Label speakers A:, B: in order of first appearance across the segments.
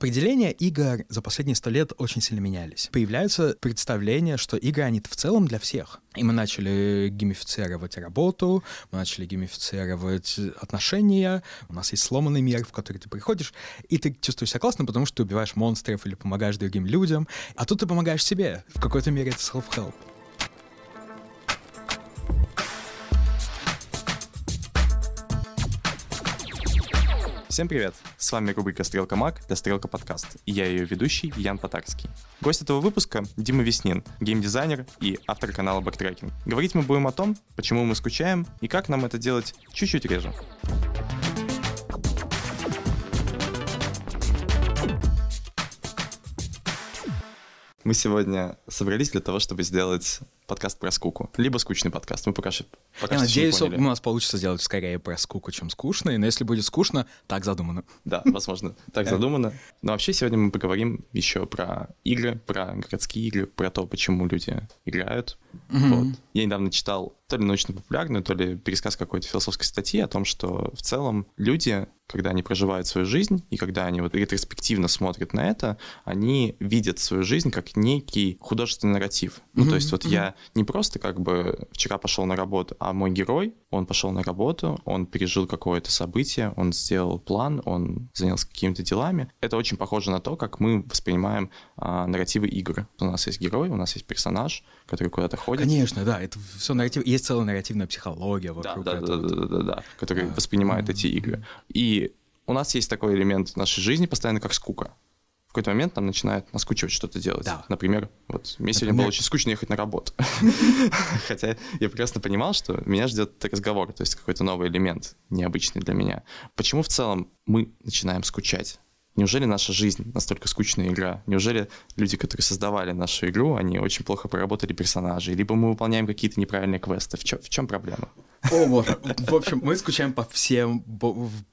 A: Определения игр за последние сто лет очень сильно менялись. Появляются представления, что игры, они в целом для всех. И мы начали геймифицировать работу, мы начали геймифицировать отношения. У нас есть сломанный мир, в который ты приходишь, и ты чувствуешь себя классно, потому что ты убиваешь монстров или помогаешь другим людям. А тут ты помогаешь себе. В какой-то мере это self-help.
B: Всем привет! С вами рубрика «Стрелка Маг» для «Стрелка Подкаст» и я ее ведущий Ян Потарский. Гость этого выпуска — Дима Веснин, геймдизайнер и автор канала Backtracking. Говорить мы будем о том, почему мы скучаем и как нам это делать чуть-чуть реже. Мы сегодня собрались для того, чтобы сделать подкаст про скуку. Либо скучный подкаст. Мы пока
A: пока Я надеюсь, у нас получится сделать скорее про скуку, чем скучный. Но если будет скучно, так задумано.
B: Да, возможно, так задумано. Но вообще сегодня мы поговорим еще про игры, про городские игры, про то, почему люди играют. Вот. Я недавно читал то ли научно-популярную, то ли пересказ какой-то философской статьи о том, что в целом люди, когда они проживают свою жизнь, и когда они вот ретроспективно смотрят на это, они видят свою жизнь как некий художественный нарратив. Ну, то есть вот я не просто как бы вчера пошел на работу, а мой герой, он пошел на работу, он пережил какое-то событие, он сделал план, он занялся какими-то делами. Это очень похоже на то, как мы воспринимаем а, нарративы игр. У нас есть герой, у нас есть персонаж, который куда-то ходит.
A: Конечно, да, это все нарратив. Есть целая нарративная психология вокруг
B: да, да,
A: этого.
B: Да, да, да, да, да, который а, воспринимает эти игры. И у нас есть такой элемент в нашей жизни постоянно, как скука в какой-то момент нам начинает наскучивать что-то делать. Да. Например, вот мне сегодня было очень скучно ехать на работу. Хотя я прекрасно понимал, что меня ждет разговор, то есть какой-то новый элемент, необычный для меня. Почему в целом мы начинаем скучать? Неужели наша жизнь настолько скучная игра? Неужели люди, которые создавали нашу игру, они очень плохо проработали персонажей? Либо мы выполняем какие-то неправильные квесты? В чем, в чем проблема?
A: О, боже. В общем, мы скучаем по всем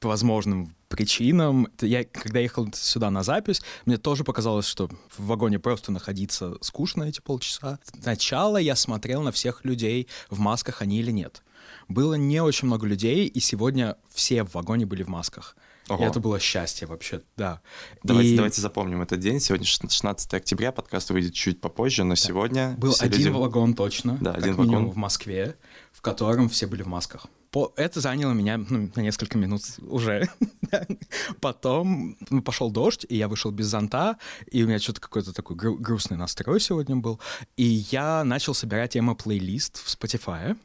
A: возможным причинам. Я, когда ехал сюда на запись, мне тоже показалось, что в вагоне просто находиться скучно эти полчаса. Сначала я смотрел на всех людей, в масках они или нет. Было не очень много людей, и сегодня все в вагоне были в масках. Ого. И это было счастье вообще, да.
B: Давайте, и... давайте запомним этот день. Сегодня 16 октября, подкаст выйдет чуть попозже, но да. сегодня...
A: Был один люди... вагон точно,
B: да,
A: как
B: один
A: минимум
B: вагон.
A: в Москве, в котором все были в масках. По... Это заняло меня ну, на несколько минут уже. Потом пошел дождь, и я вышел без зонта, и у меня что-то какой-то такой гру- грустный настрой сегодня был. И я начал собирать эмо-плейлист в Spotify,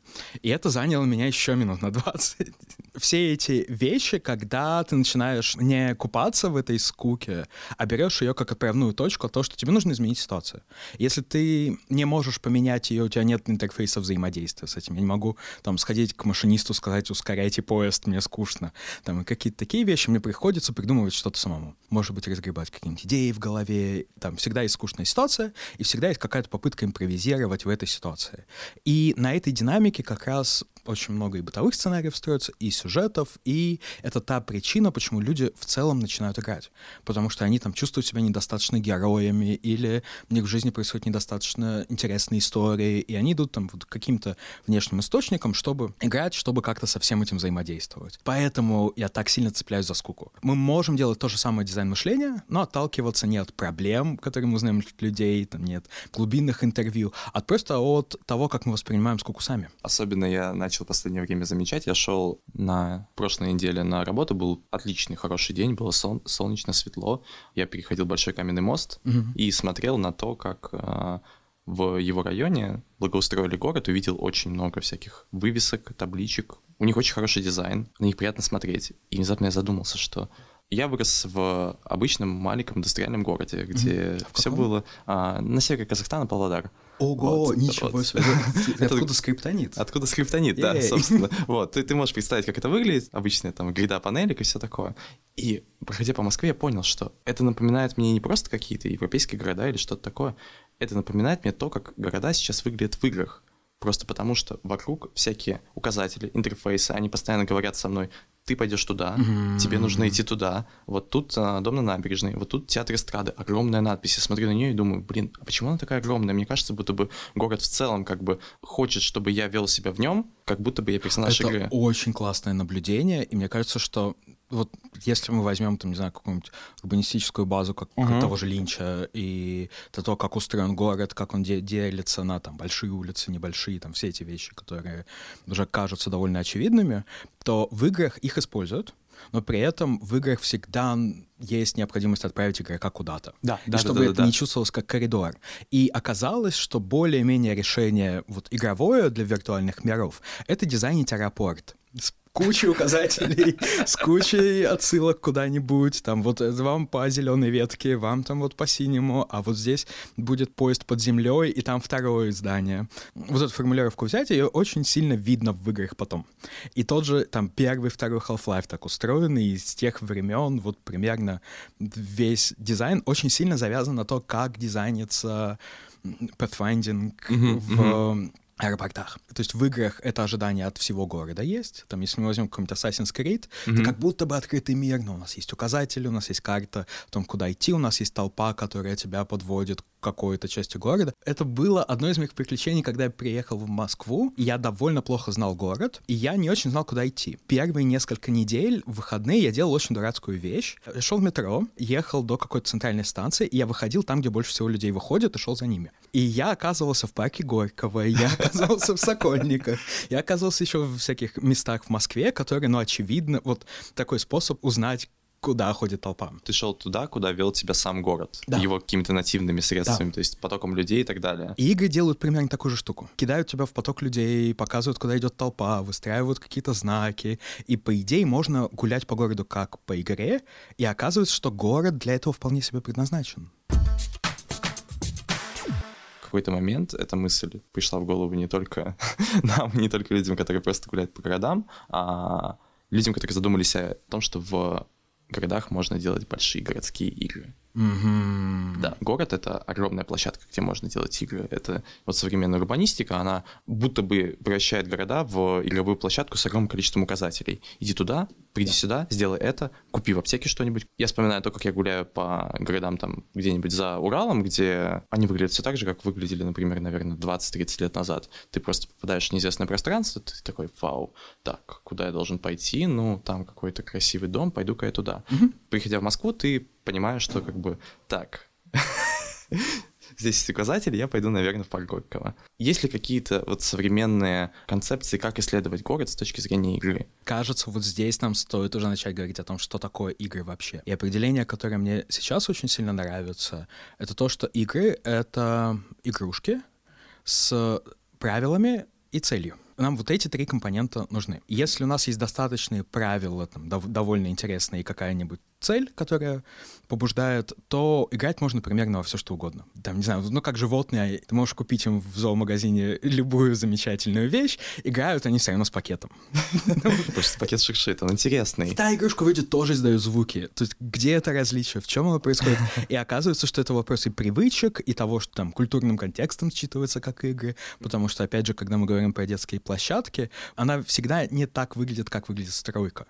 A: и это заняло меня еще минут на 20. Все эти вещи, когда ты начинаешь не купаться в этой скуке, а берешь ее как отправную точку, то, что тебе нужно изменить ситуацию. Если ты не можешь поменять ее, у тебя нет интерфейса взаимодействия с этим. Я не могу там сходить к машинисту, сказать, ускоряйте поезд, мне скучно. Там какие-то такие вещи, мне приходится придумывать что-то самому. Может быть, разгребать какие-нибудь идеи в голове. Там всегда есть скучная ситуация, и всегда есть какая-то попытка импровизировать в этой ситуации. И на этой динамике как раз очень много и бытовых сценариев строится, и сюжетов, и это та причина, почему люди в целом начинают играть. Потому что они там чувствуют себя недостаточно героями, или у них в жизни происходят недостаточно интересные истории, и они идут там вот каким-то внешним источником, чтобы играть, чтобы как-то со всем этим взаимодействовать. Поэтому я так сильно цепляюсь за скуку. Мы можем делать то же самое дизайн мышления, но отталкиваться не от проблем, которые мы узнаем от людей, там нет глубинных интервью, а просто от того, как мы воспринимаем скуку сами.
B: Особенно я начал в последнее время замечать. Я шел на прошлой неделе на работу, был отличный, хороший день, было сол- солнечно, светло. Я переходил большой каменный мост угу. и смотрел на то, как э, в его районе благоустроили город, увидел очень много всяких вывесок, табличек. У них очень хороший дизайн, на них приятно смотреть. И внезапно я задумался, что я вырос в обычном маленьком индустриальном городе, где mm-hmm. все было а, на севере Казахстана, Павлодар.
A: Ого, вот, ничего вот. себе. Откуда скриптонит?
B: Откуда скриптонит, да, собственно. Вот, ты, ты можешь представить, как это выглядит, обычная там грида панелек и все такое. И, проходя по Москве, я понял, что это напоминает мне не просто какие-то европейские города или что-то такое, это напоминает мне то, как города сейчас выглядят в играх. Просто потому что вокруг всякие указатели, интерфейсы, они постоянно говорят со мной, ты пойдешь туда, mm-hmm. тебе нужно идти туда, вот тут а, дом на набережной, вот тут театр эстрады, огромная надпись. Я смотрю на нее и думаю, блин, а почему она такая огромная? Мне кажется, будто бы город в целом как бы хочет, чтобы я вел себя в нем, как будто бы я персонаж
A: Это
B: игры.
A: очень классное наблюдение, и мне кажется, что вот если мы возьмем, там, не знаю, какую-нибудь урбанистическую базу как,
B: Мгм.
A: того же Линча, и то, то, как устроен город, как он де- делится на там большие улицы, небольшие, там все эти вещи, которые уже кажутся довольно очевидными, то в играх их используют, но при этом в играх всегда есть необходимость отправить игрока куда-то.
B: Да, да,
A: чтобы
B: да, да,
A: это
B: да.
A: не чувствовалось как коридор. И оказалось, что более-менее решение вот игровое для виртуальных миров — это дизайнить аэропорт с кучей указателей, с кучей отсылок куда-нибудь, там вот это вам по зеленой ветке, вам там вот по синему, а вот здесь будет поезд под землей, и там второе здание. Вот эту формулировку взять, ее очень сильно видно в играх потом. И тот же там первый, второй Half-Life так устроен, и с тех времен вот примерно весь дизайн очень сильно завязан на то, как дизайнится pathfinding
B: Мгм,
A: в аэропортах. То есть в играх это ожидание от всего города есть. Там, если мы возьмем какой-нибудь Assassin's Creed, это
B: Мгм.
A: как будто бы открытый мир, но у нас есть указатели, у нас есть карта о том, куда идти, у нас есть толпа, которая тебя подводит к какой-то части города. Это было одно из моих приключений, когда я приехал в Москву, я довольно плохо знал город, и я не очень знал, куда идти. Первые несколько недель, в выходные, я делал очень дурацкую вещь. Я шел в метро, ехал до какой-то центральной станции, и я выходил там, где больше всего людей выходит, и шел за ними. И я оказывался в парке Горького, я оказался в Сокольниках, я оказывался еще в всяких местах в Москве, которые, ну, очевидно, вот такой способ узнать, куда ходит толпа.
B: Ты шел туда, куда вел тебя сам город,
A: Да.
B: его какими-то нативными средствами, то есть потоком людей и так далее.
A: И игры делают примерно такую же штуку. Кидают тебя в поток людей, показывают, куда идет толпа, выстраивают какие-то знаки. И, по идее, можно гулять по городу как по игре, и оказывается, что город для этого вполне себе предназначен.
B: В какой-то момент эта мысль пришла в голову не только нам, не только людям, которые просто гуляют по городам, а людям, которые задумались о том, что в городах можно делать большие городские игры.
A: Мгм.
B: Да, город — это огромная площадка, где можно делать игры. Это вот современная урбанистика, она будто бы превращает города в игровую площадку с огромным количеством указателей. Иди туда, приди сюда, сделай это, купи в аптеке что-нибудь. Я вспоминаю то, как я гуляю по городам там где-нибудь за Уралом, где они выглядят все так же, как выглядели, например, наверное, 20-30 лет назад. Ты просто попадаешь в неизвестное пространство, ты такой, вау, так, куда я должен пойти? Ну, там какой-то красивый дом, пойду-ка я туда. Приходя в Москву, ты понимаешь, что как бы, так, здесь есть указатель, я пойду, наверное, в парк Горького. Есть ли какие-то вот современные концепции, как исследовать город с точки зрения игры?
A: Кажется, вот здесь нам стоит уже начать говорить о том, что такое игры вообще. И определение, которое мне сейчас очень сильно нравится, это то, что игры — это игрушки с правилами и целью. Нам вот эти три компонента нужны. Если у нас есть достаточные правила, там, дов- довольно интересные, и какая-нибудь цель, которая побуждает, то играть можно примерно во все что угодно. Там, не знаю, ну как животные, ты можешь купить им в зоомагазине любую замечательную вещь, играют они все равно с пакетом.
B: Пакет шуршит, он интересный.
A: Та игрушка вроде тоже издает звуки. То есть где это различие, в чем оно происходит? И оказывается, что это вопрос и привычек, и того, что там культурным контекстом считывается как игры, потому что, опять же, когда мы говорим про детские площадки, она всегда не так выглядит, как выглядит стройка.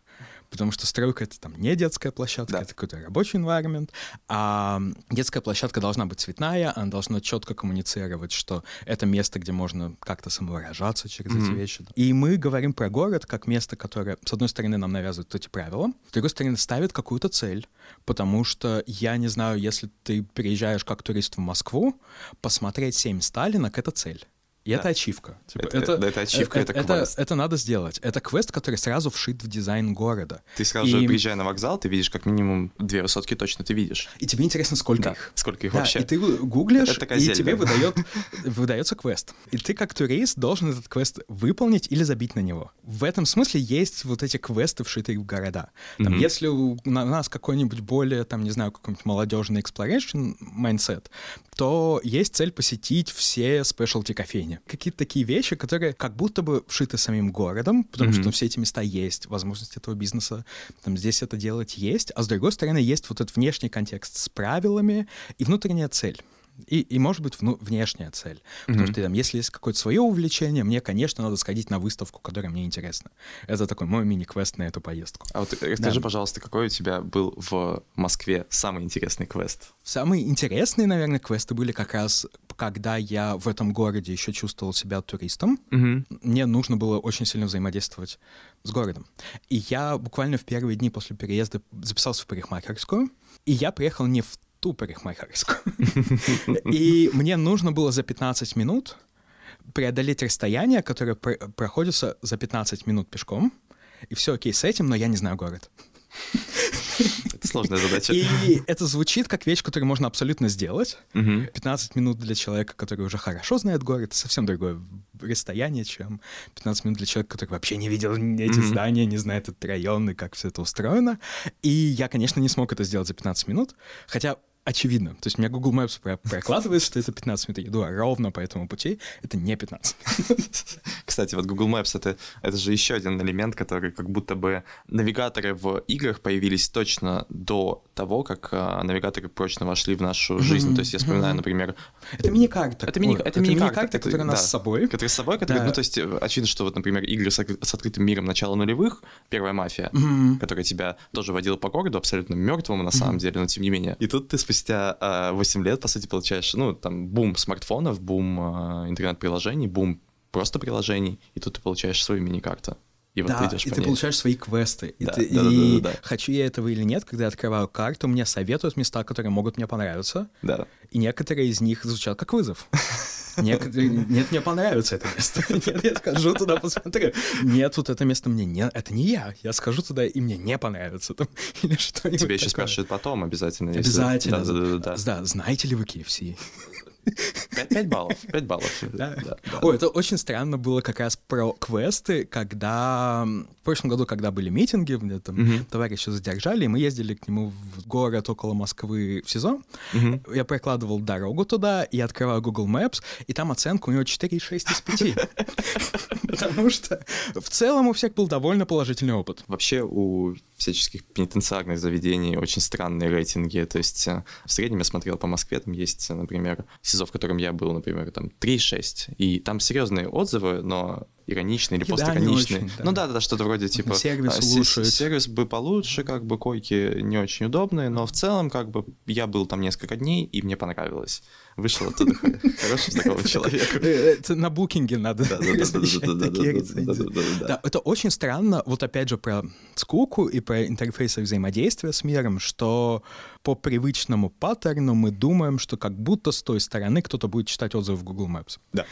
A: Потому что стройка — это там не детская площадка,
B: Да.
A: это какой-то рабочий environment, а детская площадка должна быть цветная, она должна четко коммуницировать, что это место, где можно как-то самовыражаться через эти
B: Мгм.
A: вещи. И мы говорим про город как место, которое, с одной стороны, нам навязывает эти правила, с другой стороны, ставит какую-то цель. Потому что, я не знаю, если ты приезжаешь как турист в Москву, посмотреть семь Сталинок — это цель. И это ачивка. Типа,
B: Это- да, это ачивка, это квест.
A: это надо сделать. Это квест, который сразу вшит в дизайн города.
B: Ты сразу же,
A: И-
B: приезжая на вокзал, ты видишь как минимум две высотки точно ты видишь.
A: И тебе интересно, сколько
B: Да.
A: их.
B: Сколько их
A: Да,
B: вообще?
A: и ты гуглишь,
B: Это такая
A: и тебе выдает, выдается квест. И ты как турист должен этот квест выполнить или забить на него. В этом смысле есть вот эти квесты, вшитые в города. Там,
B: Мгм.
A: Если у на- нас какой-нибудь более, там, не знаю, какой-нибудь молодежный exploration mindset, то есть цель посетить все спешлти кофейни. Какие-то такие вещи, которые как будто бы вшиты самим городом, потому
B: Мгм.
A: что все эти места есть, возможность этого бизнеса там здесь это делать есть, а с другой стороны есть вот этот внешний контекст с правилами и внутренняя цель. И, и может быть, вну- внешняя цель. Потому
B: Мгм.
A: что там, если есть какое-то свое увлечение, мне, конечно, надо сходить на выставку, которая мне интересна. Это такой мой мини-квест на эту поездку.
B: А вот расскажи,
A: Да.
B: пожалуйста, какой у тебя был в Москве самый интересный квест?
A: Самые интересные, наверное, квесты были как раз когда я в этом городе еще чувствовал себя туристом,
B: Мгм.
A: мне нужно было очень сильно взаимодействовать с городом. И я буквально в первые дни после переезда записался в парикмахерскую, и я приехал не в ту парикмахерскую. И мне нужно было за 15 минут преодолеть расстояние, которое про- проходится за 15 минут пешком. И все окей с этим, но я не знаю город.
B: Это сложная задача.
A: И это звучит как вещь, которую можно абсолютно сделать.
B: Мгм.
A: 15 минут для человека, который уже хорошо знает город, это совсем другое расстояние, чем 15 минут для человека, который вообще не видел эти
B: Мгм.
A: здания, не знает этот район и как все это устроено. И я, конечно, не смог это сделать за 15 минут, хотя очевидно. То есть у меня Google Maps про- прокладывает, что это 15 минут. Я иду ровно по этому пути. Это не 15.
B: Кстати, вот Google Maps это, это же еще один элемент, который как будто бы навигаторы в играх появились точно до того, как а, навигаторы прочно вошли в нашу жизнь. То есть я вспоминаю, например,
A: Это мини-карта.
B: Это мини- это мини-карта,
A: которая у нас с собой.
B: которые с собой, которые,
A: Да.
B: ну то есть э, очевидно, что вот, например, игры с, открытым миром начала нулевых, первая мафия, которая тебя тоже водила по городу, абсолютно мертвому на самом деле, но тем не менее. И тут ты спустя а, 8 лет, по сути, получаешь, ну, там, бум смартфонов, бум а, интернет-приложений, бум просто приложений, и тут ты получаешь свою мини-карту. И вот ты
A: Да,
B: идешь
A: и
B: по
A: ты
B: ней.
A: получаешь свои квесты. И,
B: Да,
A: ты-
B: да, да,
A: и
B: да, да, да.
A: хочу я этого или нет, когда я открываю карту, мне советуют места, которые могут мне понравиться.
B: Да.
A: И некоторые из них звучат как вызов. Некоторые, нет, мне понравится это место. Нет, я скажу туда, посмотрю. Нет, вот это место мне не... Это не я. Я скажу туда, и мне не понравится. Там, или что-нибудь
B: Тебя еще
A: такое.
B: спрашивают потом обязательно. если-
A: Обязательно.
B: Да, да, да, да.
A: Да, знаете ли вы KFC?
B: 5 баллов, 5 баллов.
A: Да.
B: Да, да.
A: Ой, это очень странно было как раз про квесты, когда в прошлом году, когда были митинги, мне там
B: Мгм.
A: товарища задержали, и мы ездили к нему в город около Москвы в СИЗО.
B: Мгм.
A: Я прокладывал дорогу туда, и открываю Google Maps, и там оценка у него 4,6 из 5. Потому что в целом у всех был довольно положительный опыт.
B: Вообще у всяческих пенитенциарных заведений очень странные рейтинги. То есть э, в среднем я смотрел по Москве, там есть, э, например, СИЗО, в котором я был, например, там 3,6. И там серьезные отзывы, но иронично или
A: постиронично. Да.
B: Ну да, да, что-то вроде типа
A: сервис
B: а,
A: лучше,
B: Сервис бы получше, как бы койки не очень удобные, но в целом как бы я был там несколько дней и мне понравилось. Вышел оттуда хороший такого человека.
A: Э, это на букинге надо. Да, это очень странно. Вот опять же про скуку и про интерфейсы взаимодействия с миром, что по привычному паттерну мы думаем, что как будто с той стороны кто-то будет читать отзывы в Google Maps.
B: Да.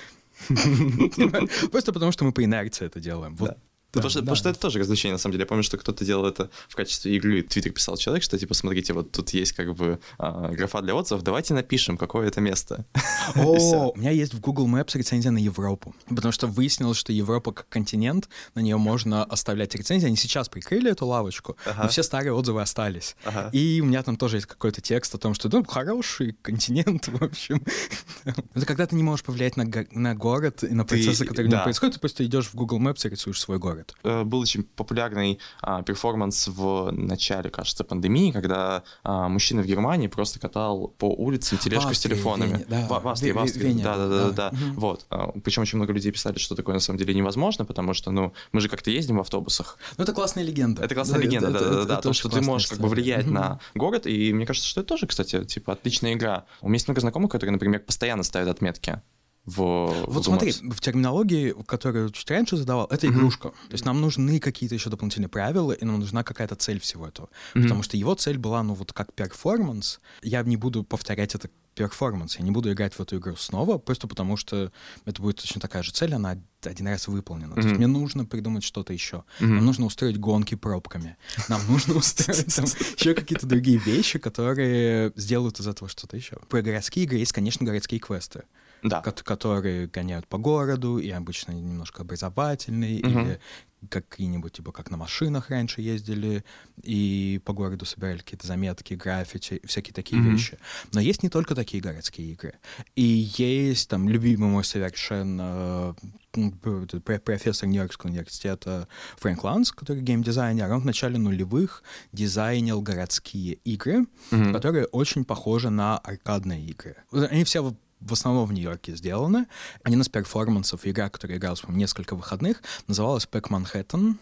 A: Просто потому, что мы по инерции это делаем. Вот.
B: Да. потому, что,
A: да.
B: потому что это тоже развлечение, на самом деле. Я помню, что кто-то делал это в качестве игры. Твиттер писал человек, что типа, смотрите, вот тут есть как бы а, графа для отзывов, давайте напишем, какое это место.
A: О, у меня есть в Google Maps рецензия на Европу. Потому что выяснилось, что Европа как континент, на нее можно оставлять рецензии. Они сейчас прикрыли эту лавочку,
B: Ага.
A: но все старые отзывы остались.
B: Ага.
A: И у меня там тоже есть какой-то текст о том, что ну, хороший континент, в общем. Это когда ты не можешь повлиять на, на город и на
B: Ты-
A: процессы, которые
B: да.
A: нем происходят, ты просто идешь в Google Maps и рисуешь свой город.
B: Э, Был очень популярный а, перформанс в начале, кажется, пандемии, когда а, мужчина в Германии просто катал по улицам тележку с телефонами.
A: Вене, да.
B: В, в Австрии,
A: В-
B: в
A: в-
B: Австрии.
A: Вене
B: да, да, да,
A: да.
B: Вот. А, Причем очень много людей писали, что такое на самом деле невозможно, потому что, ну, мы же как-то ездим в автобусах.
A: Ну, это классная легенда.
B: Это классная
A: Да,
B: легенда,
A: это-
B: да, да,
A: это-
B: да, да,
A: это
B: о том,
A: очень
B: что ты можешь как бы
A: история.
B: влиять на город, и мне кажется, что это тоже, кстати, типа отличная игра. У меня есть много знакомых, которые, например, постоянно ставят отметки в
A: Вот
B: Google
A: смотри, в терминологии, которую чуть раньше задавал, это игрушка. То есть нам нужны какие-то еще дополнительные правила, и нам нужна какая-то цель всего этого.
B: Мгм.
A: Потому что его цель была, ну, вот как перформанс. Я не буду повторять это перформанс, я не буду играть в эту игру снова, просто потому что это будет точно такая же цель, она один раз выполнена. То есть мне нужно придумать что-то еще.
B: Мгм.
A: Нам нужно устроить гонки пробками. Нам нужно устроить там еще какие-то другие вещи, которые сделают из этого что-то еще. Про городские игры есть, конечно, городские квесты
B: Да.
A: ко- которые гоняют по городу, и обычно немножко образовательные,
B: Мгм.
A: или какие-нибудь, типа, как на машинах раньше ездили, и по городу собирали какие-то заметки, граффити, всякие такие
B: Мгм.
A: вещи. Но есть не только такие городские игры. И есть там любимый мой совершенно профессор Нью-Йоркского университета Фрэнк Ланс, который геймдизайнер, он в начале нулевых дизайнил городские игры,
B: Мгм.
A: которые очень похожи на аркадные игры. Они все в основном в Нью-Йорке сделаны. Один из перформансов, игра, которая игралась, по несколько выходных, называлась Пэк Манхэттен,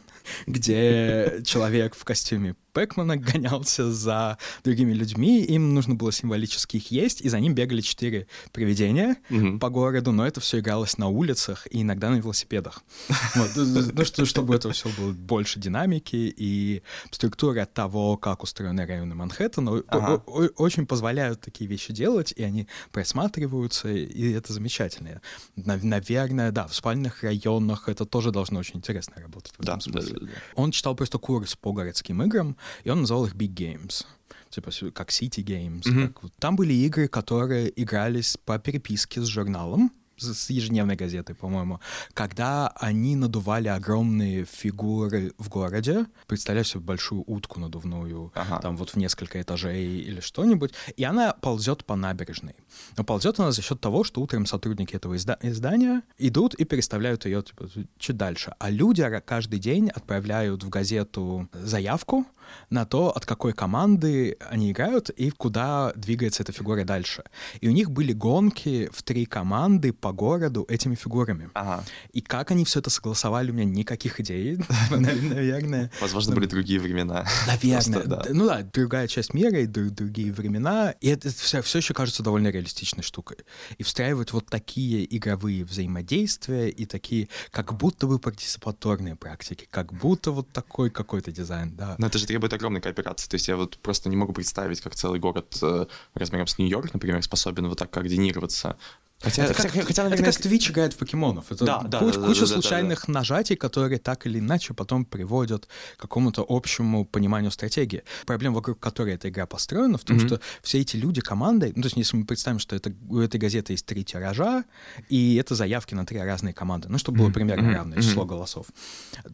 A: где человек в костюме Пэкмана гонялся за другими людьми, им нужно было символически их есть, и за ним бегали четыре привидения mm-hmm. по городу, но это все игралось на улицах и иногда на велосипедах. Вот, ну, что, чтобы это все было больше динамики и структура того, как устроены районы Манхэттена, ага. очень позволяют такие вещи делать, и они просматриваются, и это замечательно. Наверное, да, в спальных районах это тоже должно очень интересно работать. В да, да, да, да. Он читал просто курс по городским играм, и он называл их Big Games типа как City Games. Mm-hmm. Как, там были игры, которые игрались по переписке с журналом, с ежедневной газетой, по-моему, когда они надували огромные фигуры в городе, представляешь себе большую утку надувную, ага. там вот в несколько этажей или что-нибудь, и она ползет по набережной. Но ползет она за счет того, что утром сотрудники этого изда- издания идут и переставляют ее типа, чуть дальше. А люди каждый день отправляют в газету заявку на то, от какой команды они играют и куда двигается эта фигура дальше. И у них были гонки в три команды по городу этими фигурами. Ага. И как они все это согласовали, у меня никаких идей, наверное.
B: Возможно, были другие времена.
A: Наверное. Ну да, другая часть мира и другие времена. И это все, еще кажется довольно реалистичной штукой. И встраивают вот такие игровые взаимодействия и такие как будто бы партиципаторные практики, как будто вот такой какой-то дизайн, да.
B: Но это же требует огромной кооперации. То есть я вот просто не могу представить, как целый город э, размером с Нью-Йорк, например, способен вот так координироваться.
A: Хотя, это, хотя, как, хотя, наверное, это как Twitch играет в покемонов. Это да, да, куча, да, куча да, случайных да, да. нажатий, которые так или иначе потом приводят к какому-то общему пониманию стратегии. Проблема, вокруг которой эта игра построена, в том, mm-hmm. что все эти люди командой, ну, то есть если мы представим, что это, у этой газеты есть три тиража, и это заявки на три разные команды, ну, чтобы было примерно mm-hmm. равное число mm-hmm. голосов,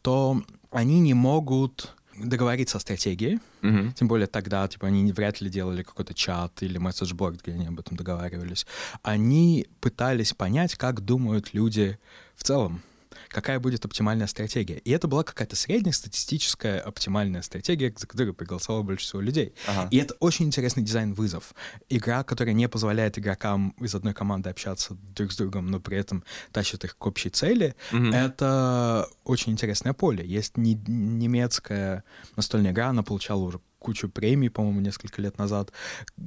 A: то они не могут договориться о стратегии, угу. тем более тогда, типа, они вряд ли делали какой-то чат или месседжборд, где они об этом договаривались. Они пытались понять, как думают люди в целом какая будет оптимальная стратегия. И это была какая-то среднестатистическая оптимальная стратегия, за которую проголосовало больше всего людей. Ага. И это очень интересный дизайн-вызов. Игра, которая не позволяет игрокам из одной команды общаться друг с другом, но при этом тащит их к общей цели, угу. это очень интересное поле. Есть не, немецкая настольная игра, она получала уже кучу премий, по-моему, несколько лет назад,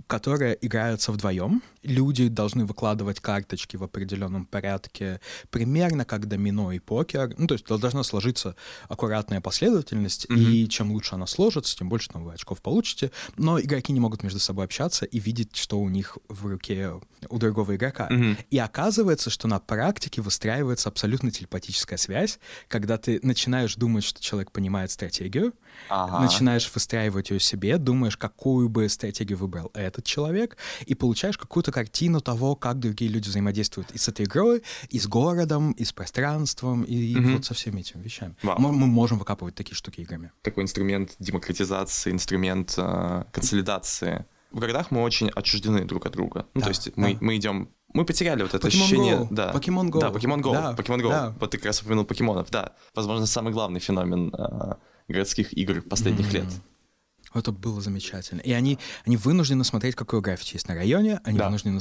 A: которые играются вдвоем. Люди должны выкладывать карточки в определенном порядке, примерно как домино и покер. Ну, то есть должна сложиться аккуратная последовательность, mm-hmm. и чем лучше она сложится, тем больше там вы очков получите. Но игроки не могут между собой общаться и видеть, что у них в руке у другого игрока. Mm-hmm. И оказывается, что на практике выстраивается абсолютно телепатическая связь, когда ты начинаешь думать, что человек понимает стратегию, ага. начинаешь выстраивать ее себе, думаешь, какую бы стратегию выбрал этот человек, и получаешь какую-то картину того, как другие люди взаимодействуют и с этой игрой, и с городом, и с пространством, и, угу. вот со всеми этими вещами. Вау. Мы, мы можем выкапывать такие штуки играми.
B: Такой инструмент демократизации, инструмент э, консолидации. В городах мы очень отчуждены друг от друга. Ну, да, то есть да. мы, мы идем мы потеряли вот это Pokemon ощущение.
A: Go.
B: Да.
A: Pokemon Go.
B: Да, Pokemon Go. Да. Pokemon Go. Да. Вот ты как раз упомянул покемонов. Да. Возможно, самый главный феномен э, городских игр последних mm-hmm. лет.
A: Это было замечательно. И они, они вынуждены смотреть, какой граффити есть на районе, они да. вынуждены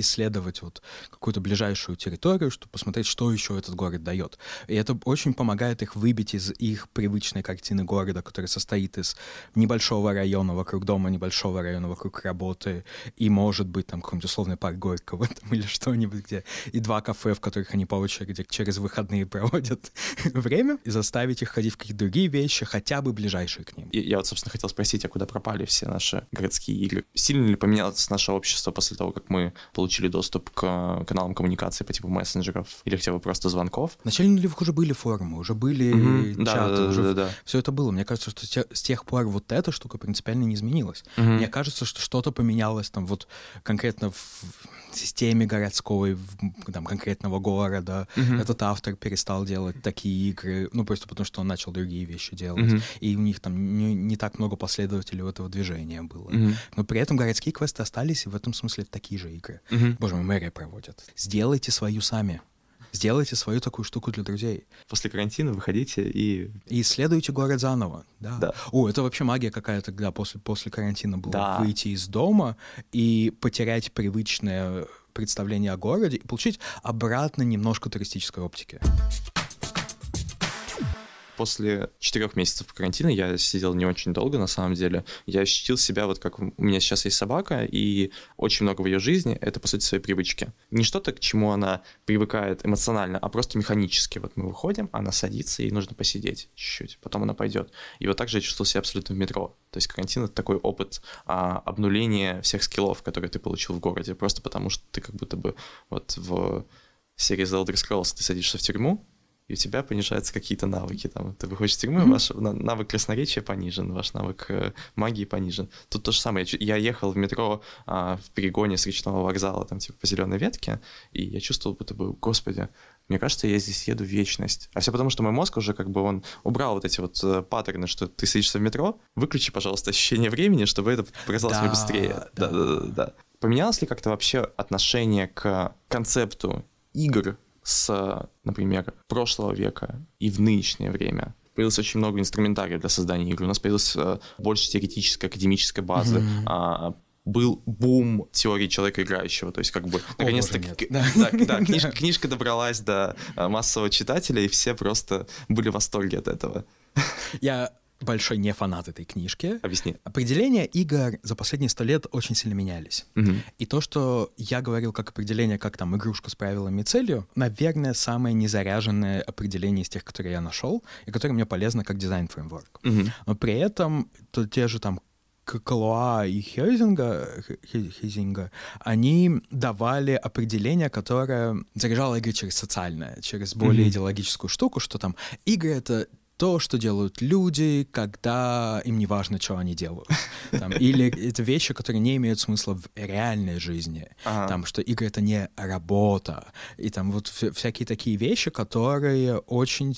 A: исследовать вот какую-то ближайшую территорию, чтобы посмотреть, что еще этот город дает. И это очень помогает их выбить из их привычной картины города, который состоит из небольшого района вокруг дома, небольшого района вокруг работы, и, может быть, там какой-нибудь условный парк Горького там, или что-нибудь, где и два кафе, в которых они по очереди через выходные проводят время, и заставить их ходить в какие-то другие вещи, хотя бы ближайшие к ним.
B: И, я вот, собственно, хотел спросить, спросить, а куда пропали все наши городские игры? Сильно ли поменялось наше общество после того, как мы получили доступ к каналам коммуникации по типу мессенджеров или хотя бы просто звонков?
A: В начале нулевых уже были форумы, уже были mm-hmm. чаты, да, уже да, да, да. все это было. Мне кажется, что с тех пор вот эта штука принципиально не изменилась. Mm-hmm. Мне кажется, что что-то поменялось там вот конкретно в системе городской, там, конкретного города. Mm-hmm. Этот автор перестал делать такие игры, ну, просто потому что он начал другие вещи делать. Mm-hmm. И у них там не, не так много последователей у этого движения было. Mm-hmm. Но при этом городские квесты остались, и в этом смысле такие же игры. Mm-hmm. Боже мой, мэрия проводят. Сделайте свою сами. Сделайте свою такую штуку для друзей.
B: После карантина выходите и...
A: И исследуйте город заново, да. да. О, это вообще магия какая-то, когда после, после карантина было. Да. Выйти из дома и потерять привычное представление о городе и получить обратно немножко туристической оптики.
B: После четырех месяцев карантина я сидел не очень долго, на самом деле. Я ощутил себя вот как у меня сейчас есть собака, и очень много в ее жизни — это, по сути, свои привычки. Не что-то, к чему она привыкает эмоционально, а просто механически. Вот мы выходим, она садится, ей нужно посидеть чуть-чуть, потом она пойдет. И вот так же я чувствовал себя абсолютно в метро. То есть карантин — это такой опыт а, обнуления всех скиллов, которые ты получил в городе, просто потому что ты как будто бы вот в серии The Elder Scrolls ты садишься в тюрьму, и у тебя понижаются какие-то навыки. Там, ты выходишь из тюрьмы, mm-hmm. ваш навык красноречия понижен, ваш навык э, магии понижен. Тут то же самое. Я ехал в метро а, в перегоне с речного вокзала, там, типа, по зеленой ветке, и я чувствовал, будто бы, господи, мне кажется, я здесь еду в вечность. А все потому, что мой мозг уже как бы он убрал вот эти вот э, паттерны, что ты садишься в метро, выключи, пожалуйста, ощущение времени, чтобы это показалось да, мне быстрее. Да. Да, да, да, да. Поменялось ли как-то вообще отношение к концепту игр с, например, прошлого века и в нынешнее время. Появилось очень много инструментария для создания игр. У нас появилась э, больше теоретической, академической базы. Mm-hmm. Был бум теории человека играющего, то есть как бы наконец-то да. Да, да, книжка, книжка добралась до э, массового читателя, и все просто были в восторге от этого.
A: Я большой не фанат этой книжки.
B: Объясни.
A: Определения игр за последние сто лет очень сильно менялись.
B: Угу.
A: И то, что я говорил как определение, как там игрушка с правилами и целью, наверное, самое незаряженное определение из тех, которые я нашел, и которое мне полезно как дизайн-фреймворк.
B: Угу.
A: Но при этом то те же там Калуа и Хейзинга, Хейзинга, они давали определение, которое заряжало игры через социальное, через более mm-hmm. идеологическую штуку, что там игры — это то, что делают люди, когда им не важно, что они делают. Там, или это вещи, которые не имеют смысла в реальной жизни. Ага. Там, что игры — это не работа. И там вот всякие такие вещи, которые очень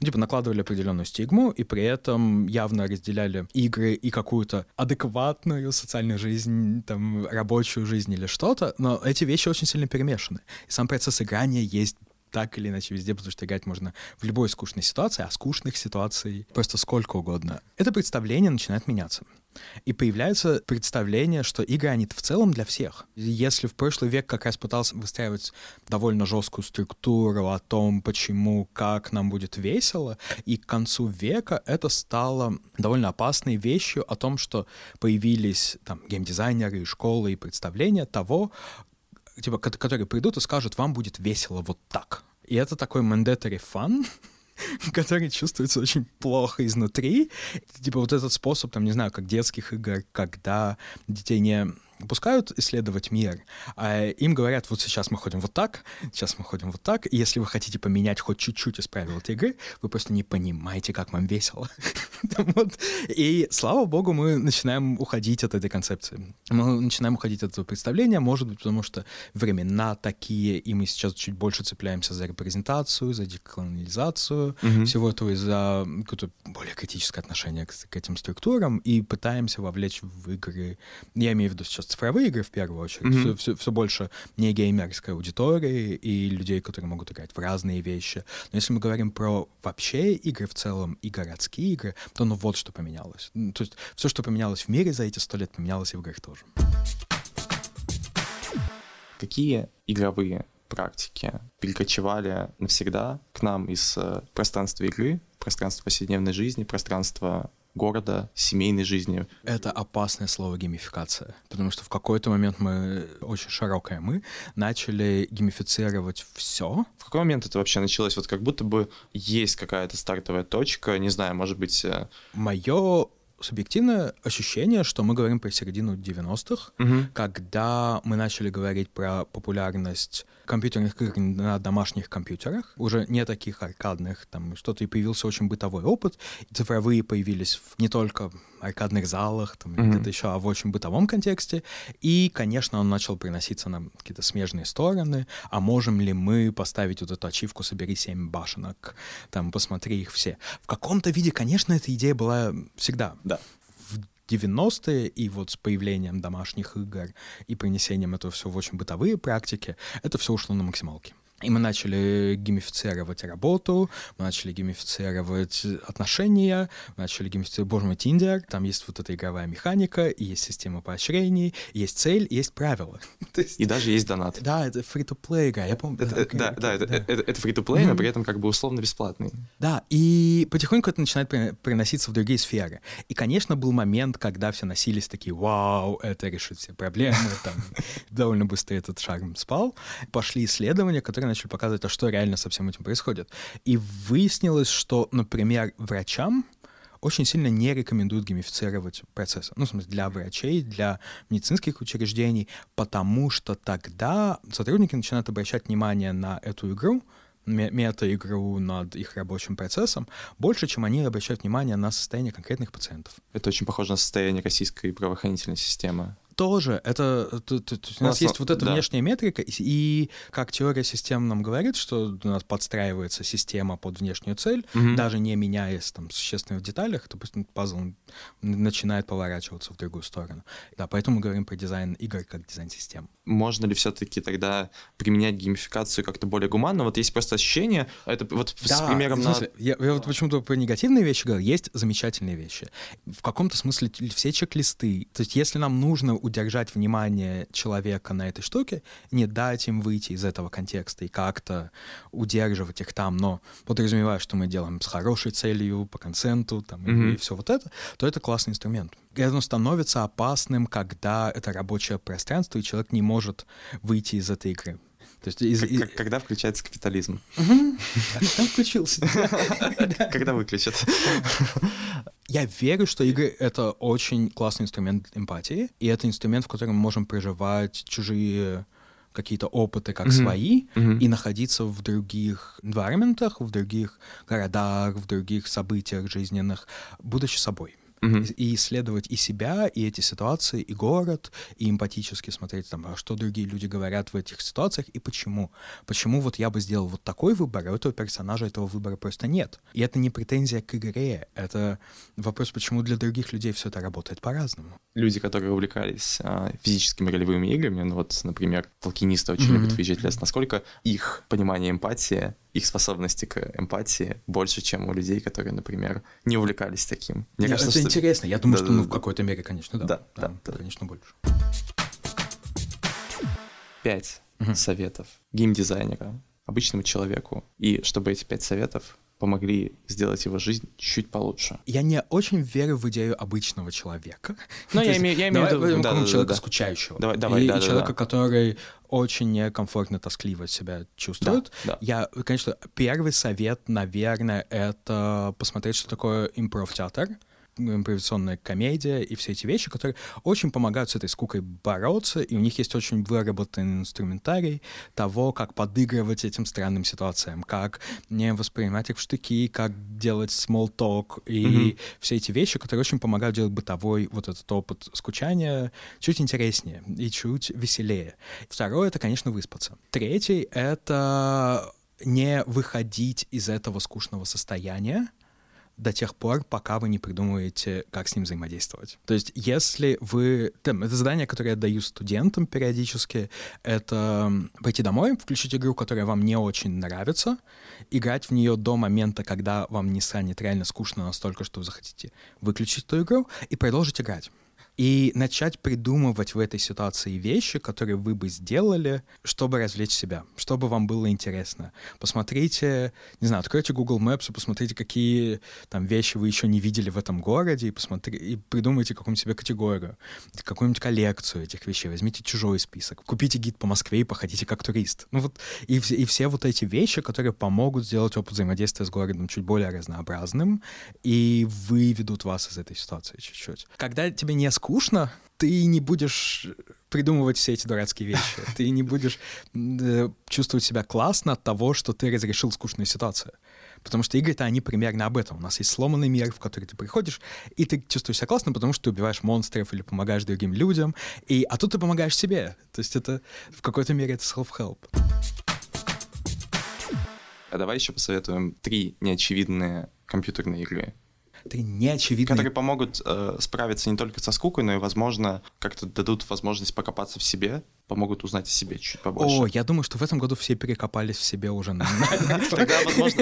A: ну, типа, накладывали определенную стигму, и при этом явно разделяли игры и какую-то адекватную социальную жизнь, там, рабочую жизнь или что-то, но эти вещи очень сильно перемешаны. И сам процесс играния есть так или иначе везде, потому что играть можно в любой скучной ситуации, а скучных ситуаций просто сколько угодно. Это представление начинает меняться. И появляется представление, что игры, они в целом для всех. Если в прошлый век как раз пытался выстраивать довольно жесткую структуру о том, почему, как нам будет весело, и к концу века это стало довольно опасной вещью о том, что появились там геймдизайнеры, и школы и представления того, типа, которые придут и скажут, вам будет весело вот так. И это такой mandatory fun, который чувствуется очень плохо изнутри. Типа вот этот способ, там, не знаю, как детских игр, когда детей не пускают исследовать мир, а им говорят, вот сейчас мы ходим вот так, сейчас мы ходим вот так, и если вы хотите поменять хоть чуть-чуть из правил этой игры, вы просто не понимаете, как вам весело. И, слава богу, мы начинаем уходить от этой концепции. Мы начинаем уходить от этого представления, может быть, потому что времена такие, и мы сейчас чуть больше цепляемся за репрезентацию, за деколониализацию всего этого, и за какое-то более критическое отношение к, к этим структурам, и пытаемся вовлечь в игры, я имею в виду сейчас цифровые игры в первую очередь, mm-hmm. все, все, все больше не геймерской аудитории и людей, которые могут играть в разные вещи. Но если мы говорим про вообще игры в целом и городские игры, то ну вот что поменялось. То есть все, что поменялось в мире за эти сто лет, поменялось и в играх тоже.
B: Какие игровые практики перекочевали навсегда к нам из э, пространства игры, пространства повседневной жизни, пространства города, семейной жизни.
A: Это опасное слово геймификация, потому что в какой-то момент мы, очень широкое мы, начали геймифицировать все.
B: В какой момент это вообще началось? Вот как будто бы есть какая-то стартовая точка, не знаю, может быть... Э,
A: Мое субъективное ощущение, что мы говорим про середину 90-х,
B: угу.
A: когда мы начали говорить про популярность компьютерных игр на домашних компьютерах, уже не таких аркадных, там что-то, и появился очень бытовой опыт, и цифровые появились в, не только аркадных залах, там, mm-hmm. где-то еще, а в очень бытовом контексте, и, конечно, он начал приноситься на какие-то смежные стороны, а можем ли мы поставить вот эту ачивку «собери семь башенок», там, посмотри их все. В каком-то виде, конечно, эта идея была всегда.
B: Да.
A: 90-е, и вот с появлением домашних игр и принесением этого всего в очень бытовые практики, это все ушло на максималки. И мы начали геймифицировать работу, мы начали геймифицировать отношения, мы начали геймифицировать, боже мой, Тиндер, там есть вот эта игровая механика, и есть система поощрений, есть цель, есть правила.
B: есть, и даже есть донат.
A: Да, это free-to-play игра, я помню.
B: Это, да, да, да, это, да. это, это free-to-play, mm-hmm. но при этом как бы условно бесплатный.
A: Да, и потихоньку это начинает приноситься в другие сферы. И, конечно, был момент, когда все носились такие, вау, это решит все проблемы, там довольно быстро этот шарм спал. Пошли исследования, которые начали показывать, а что реально со всем этим происходит. И выяснилось, что, например, врачам очень сильно не рекомендуют геймифицировать процессы. Ну, в смысле, для врачей, для медицинских учреждений, потому что тогда сотрудники начинают обращать внимание на эту игру, мета-игру над их рабочим процессом больше, чем они обращают внимание на состояние конкретных пациентов.
B: Это очень похоже на состояние российской правоохранительной системы
A: тоже. Это, то, то, то, у нас есть вот эта да. внешняя метрика, и, и как теория систем нам говорит, что у нас подстраивается система под внешнюю цель, угу. даже не меняясь там существенно в деталях, допустим, пазл начинает поворачиваться в другую сторону. Да, поэтому мы говорим про дизайн игр как дизайн систем.
B: Можно ли все-таки тогда применять геймификацию как-то более гуманно? Вот есть просто ощущение, это вот да, с примером
A: смысле, на... Я, я вот почему-то про негативные вещи говорю, есть замечательные вещи. В каком-то смысле все чек-листы. То есть если нам нужно удержать внимание человека на этой штуке, не дать им выйти из этого контекста и как-то удерживать их там, но подразумевая, что мы делаем с хорошей целью, по консенту там, mm-hmm. и все вот это, то это классный инструмент. Оно становится опасным, когда это рабочее пространство, и человек не может выйти из этой игры.
B: То есть из, из... Когда включается капитализм?
A: Там включился.
B: Когда выключат?
A: Я верю, что игры — это очень классный инструмент эмпатии, и это инструмент, в котором мы можем проживать чужие какие-то опыты как mm-hmm. свои mm-hmm. и находиться в других environmentах, в других городах, в других событиях жизненных, будучи собой угу. и исследовать и себя, и эти ситуации, и город, и эмпатически смотреть, там, а что другие люди говорят в этих ситуациях и почему. Почему вот я бы сделал вот такой выбор, а у этого персонажа этого выбора просто нет. И это не претензия к игре, это вопрос, почему для других людей все это работает по-разному.
B: Люди, которые увлекались а, физическими ролевыми играми, ну вот, например, толкинисты очень mm-hmm. любят выезжать в лес, насколько их понимание эмпатии их способности к эмпатии больше, чем у людей, которые, например, не увлекались таким.
A: Мне Нет, кажется, это что... интересно. Я думаю, да, что да, ну, в какой-то мере, конечно, да. Да, да, да, да. конечно, больше.
B: Пять угу. советов геймдизайнера обычному человеку. И чтобы эти пять советов помогли сделать его жизнь чуть получше.
A: Я не очень верю в идею обычного человека.
B: Но я имею, я имею в виду...
A: Да, да, человека да, скучающего.
B: Давай, давай,
A: и,
B: да,
A: и
B: да,
A: человека,
B: да.
A: который очень некомфортно, тоскливо себя чувствует. Да, да. Я, конечно, первый совет, наверное, это посмотреть, что такое импров-театр импровизационная комедия и все эти вещи, которые очень помогают с этой скукой бороться, и у них есть очень выработанный инструментарий того, как подыгрывать этим странным ситуациям, как не воспринимать их в штыки, как делать small talk и mm-hmm. все эти вещи, которые очень помогают делать бытовой вот этот опыт скучания чуть интереснее и чуть веселее. Второе — это, конечно, выспаться. Третий — это не выходить из этого скучного состояния, до тех пор, пока вы не придумываете, как с ним взаимодействовать. То есть, если вы... Там, это задание, которое я даю студентам периодически, это пойти домой, включить игру, которая вам не очень нравится, играть в нее до момента, когда вам не станет реально скучно настолько, что вы захотите выключить эту игру и продолжить играть и начать придумывать в этой ситуации вещи, которые вы бы сделали, чтобы развлечь себя, чтобы вам было интересно. Посмотрите, не знаю, откройте Google Maps и посмотрите, какие там вещи вы еще не видели в этом городе, и, посмотри, и придумайте какую-нибудь себе категорию, какую-нибудь коллекцию этих вещей, возьмите чужой список, купите гид по Москве и походите как турист. Ну вот, и, и все вот эти вещи, которые помогут сделать опыт взаимодействия с городом чуть более разнообразным и выведут вас из этой ситуации чуть-чуть. Когда тебе не скучно, ты не будешь придумывать все эти дурацкие вещи. Ты не будешь э, чувствовать себя классно от того, что ты разрешил скучную ситуацию. Потому что игры-то они примерно об этом. У нас есть сломанный мир, в который ты приходишь, и ты чувствуешь себя классно, потому что ты убиваешь монстров или помогаешь другим людям. И, а тут ты помогаешь себе. То есть это в какой-то мере это self-help.
B: А давай еще посоветуем три неочевидные компьютерные игры,
A: Это неочевидные...
B: Которые помогут э, справиться не только со скукой, но и, возможно, как-то дадут возможность покопаться в себе, помогут узнать о себе чуть побольше.
A: О, я думаю, что в этом году все перекопались в себе уже.
B: Тогда,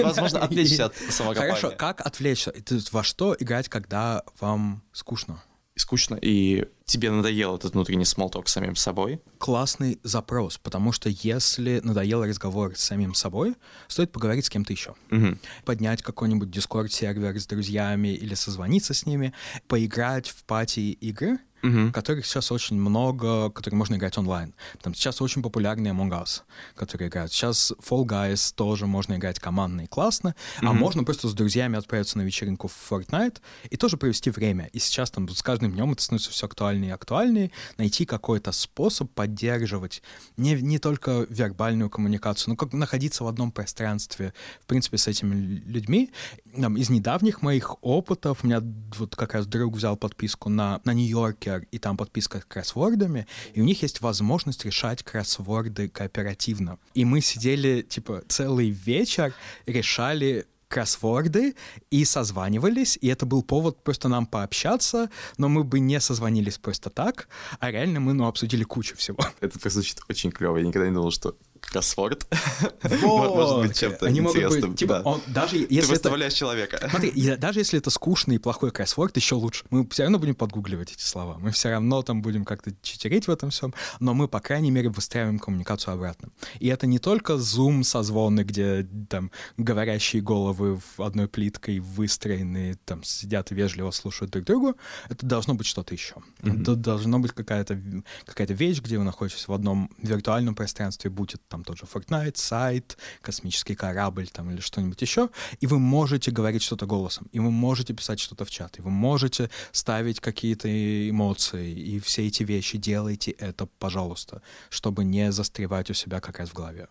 B: возможно, отвлечься от самокопания.
A: Хорошо, как отвлечься? Во что играть, когда вам скучно?
B: Скучно, и тебе надоел этот внутренний смолток с самим собой.
A: Классный запрос, потому что если надоел разговор с самим собой, стоит поговорить с кем-то еще.
B: Угу.
A: Поднять какой-нибудь дискорд-сервер с друзьями или созвониться с ними, поиграть в пати-игры,
B: угу.
A: которых сейчас очень много, которые можно играть онлайн. Там сейчас очень популярный Among Us, которые играют. Сейчас Fall Guys тоже можно играть командно и классно, угу. а можно просто с друзьями отправиться на вечеринку в Fortnite и тоже провести время. И сейчас там с каждым днем это становится все актуальнее и актуальнее, найти какой-то способ поддерживать не, не только вербальную коммуникацию, но как находиться в одном пространстве, в принципе, с этими людьми. Там, из недавних моих опытов, у меня вот как раз друг взял подписку на, на Нью-Йорке Maker, и там подписка с кроссвордами, и у них есть возможность решать кроссворды кооперативно. И мы сидели, типа, целый вечер, решали кроссворды и созванивались, и это был повод просто нам пообщаться, но мы бы не созвонились просто так, а реально мы, ну, обсудили кучу всего.
B: Это звучит очень клево. Я никогда не думал, что кроссворд
A: вот. может быть чем-то Они интересным. Быть, типа, да. он, даже если Ты
B: выставляешь это... человека.
A: Смотри, даже если это скучный и плохой кроссворд, еще лучше. Мы все равно будем подгугливать эти слова. Мы все равно там будем как-то читерить в этом всем, но мы, по крайней мере, выстраиваем коммуникацию обратно. И это не только Zoom созвоны, где там говорящие головы в одной плиткой выстроены, там сидят и вежливо слушают друг другу. Это должно быть что-то еще. Mm-hmm. Это должно быть какая-то какая вещь, где вы находитесь в одном виртуальном пространстве, будет там тот же Fortnite, сайт, космический корабль там или что-нибудь еще, и вы можете говорить что-то голосом, и вы можете писать что-то в чат, и вы можете ставить какие-то эмоции, и все эти вещи делайте это, пожалуйста, чтобы не застревать у себя как раз в голове.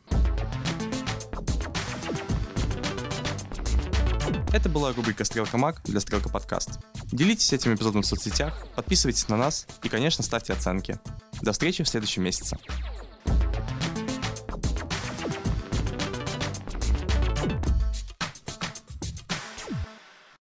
B: Это была рубрика «Стрелка Маг» для «Стрелка Подкаст». Делитесь этим эпизодом в соцсетях, подписывайтесь на нас и, конечно, ставьте оценки. До встречи в следующем месяце.